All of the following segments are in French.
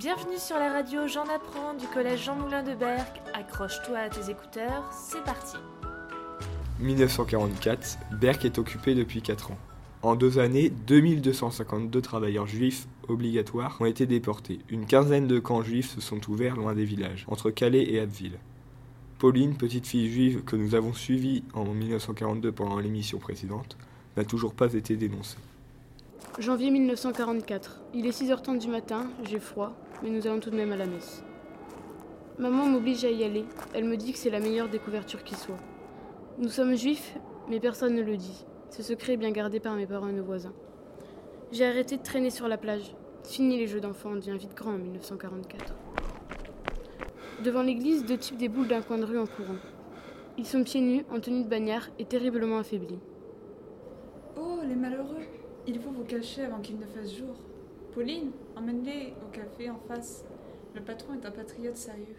Bienvenue sur la radio J'en apprends du collège Jean Moulin de Berck. Accroche-toi à tes écouteurs, c'est parti. 1944, Berck est occupé depuis 4 ans. En deux années, 2252 travailleurs juifs obligatoires ont été déportés. Une quinzaine de camps juifs se sont ouverts loin des villages, entre Calais et Abbeville. Pauline, petite fille juive que nous avons suivie en 1942 pendant l'émission précédente, n'a toujours pas été dénoncée. Janvier 1944. Il est 6h30 du matin, j'ai froid, mais nous allons tout de même à la messe. Maman m'oblige à y aller. Elle me dit que c'est la meilleure des couvertures qui soit. Nous sommes juifs, mais personne ne le dit. Ce secret est bien gardé par mes parents et nos voisins. J'ai arrêté de traîner sur la plage. Fini les jeux d'enfants, on devient vite grand en 1944. Devant l'église, deux types déboulent d'un coin de rue en courant. Ils sont pieds nus, en tenue de bagnard et terriblement affaiblis. Oh, les malheureux Il faut vous cacher avant qu'il ne fasse jour. Pauline, emmène-les au café en face. Le patron est un patriote sérieux.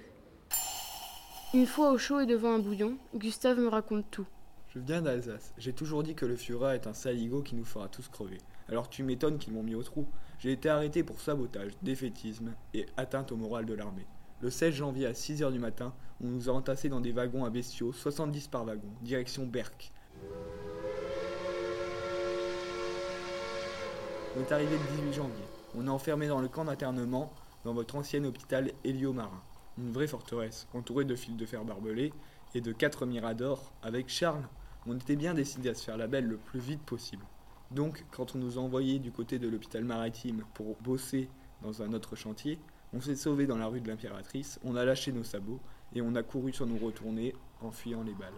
Une fois au chaud et devant un bouillon, Gustave me raconte tout. Je viens d'Alsace. J'ai toujours dit que le Führer est un saligo qui nous fera tous crever. Alors tu m'étonnes qu'ils m'ont mis au trou. J'ai été arrêté pour sabotage, défaitisme et atteinte au moral de l'armée. Le 16 janvier à 6h du matin, on nous a entassés dans des wagons à bestiaux, 70 par wagon, direction Berck. On est arrivé le 18 janvier. On est enfermé dans le camp d'internement dans votre ancien hôpital Hélio-Marin. Une vraie forteresse, entourée de fils de fer barbelés et de quatre miradors. Avec Charles, on était bien décidé à se faire la belle le plus vite possible. Donc, quand on nous a envoyés du côté de l'hôpital maritime pour bosser dans un autre chantier, on s'est sauvé dans la rue de l'Impératrice, on a lâché nos sabots et on a couru sur nous retourner en fuyant les balles.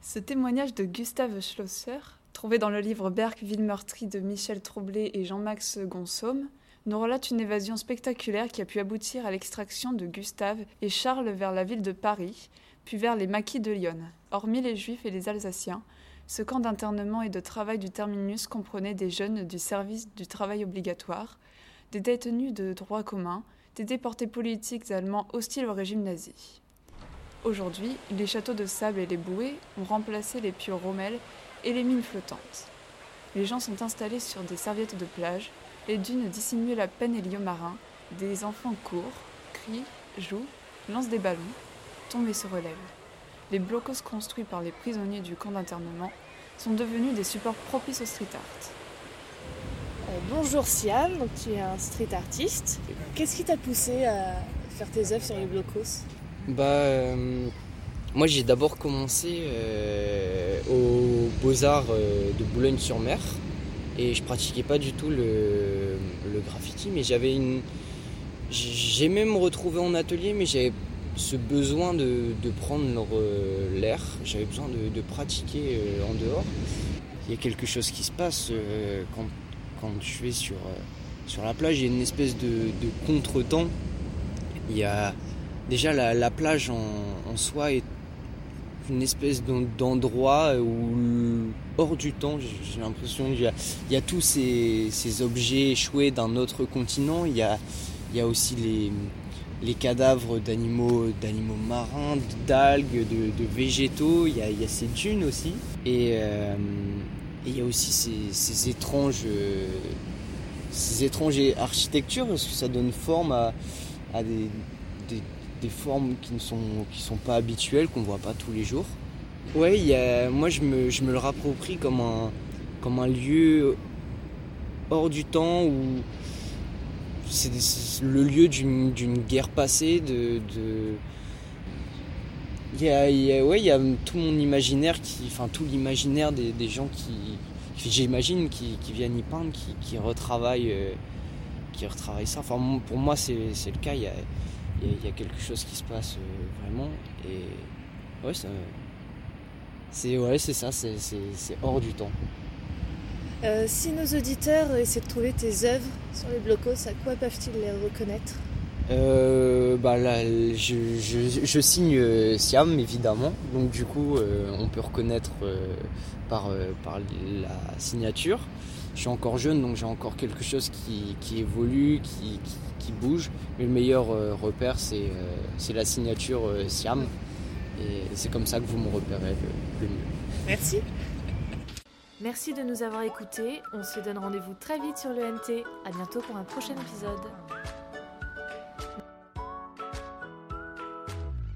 Ce témoignage de Gustave Schlosser, trouvé dans le livre Berck, ville meurtrie de Michel Tremblay et Jean-Max Gonsomme, nous relate une évasion spectaculaire qui a pu aboutir à l'extraction de Gustave et Charles vers la ville de Paris, puis vers les maquis de Lyon. Hormis les Juifs et les Alsaciens, ce camp d'internement et de travail du terminus comprenait des jeunes du service du travail obligatoire, des détenus de droit commun, des déportés politiques allemands hostiles au régime nazi. Aujourd'hui, les châteaux de sable et les bouées ont remplacé les pieux rommels et les mines flottantes. Les gens sont installés sur des serviettes de plage, les dunes dissimulent la peine héliomarin, des enfants courent, crient, jouent, lancent des ballons, tombent et se relèvent. Les blocos construits par les prisonniers du camp d'internement sont devenus des supports propices au street art. Euh, bonjour Siam, donc tu es un street artiste. Qu'est-ce qui t'a poussé à faire tes œuvres sur les blocos? Bah, euh, moi j'ai d'abord commencé euh, aux Beaux-Arts euh, de Boulogne-sur-Mer et je pratiquais pas du tout le, graffiti, mais j'avais une. J'ai même retrouvé en atelier, mais j'avais ce besoin de, de prendre euh, l'air, j'avais besoin de, de pratiquer euh, en dehors. Il y a quelque chose qui se passe quand, quand je vais sur, sur la plage, il y a une espèce de, de contretemps. Il y a déjà la, la plage en, en soi est une espèce d'en- d'endroit où hors du temps, j'ai l'impression qu'il y a, tous ces, objets échoués d'un autre continent. Il y a, aussi les, cadavres d'animaux, marins, d'algues, de, végétaux. Il y, a, ces dunes aussi. Et, euh, il y a aussi ces, étranges, euh, ces étranges architectures parce que ça donne forme à, des, des formes qui ne sont, qui sont pas habituelles, qu'on voit pas tous les jours. Ouais, moi je me, je me le rapproprie comme un, comme un lieu hors du temps où c'est le lieu d'une guerre passée, de, de... Il y a, y a- il y a tout mon imaginaire, qui, enfin tout l'imaginaire des, des gens qui, j'imagine, qui, qui viennent y peindre, qui, qui retravaillent, euh, qui retravaillent ça. Enfin, pour moi, c'est le cas. Y a, il y a- il y a quelque chose qui se passe euh, vraiment. Et ouais, c'est ouais, c'est ça, c'est hors du temps. Euh, Si nos auditeurs essaient de trouver tes œuvres sur les blocos, à quoi peuvent-ils les reconnaître? Euh, bah là, je, je, je signe Siam évidemment, donc du coup euh, on peut reconnaître par, par la signature. Je suis encore jeune donc j'ai encore quelque chose qui, qui évolue, qui, qui, qui bouge, mais le meilleur euh, repère c'est euh, c'est la signature euh, Siam et c'est comme ça que vous me repérez le mieux. Merci. Merci de nous avoir écoutés. On se donne rendez-vous très vite sur le NT. À bientôt pour un prochain épisode.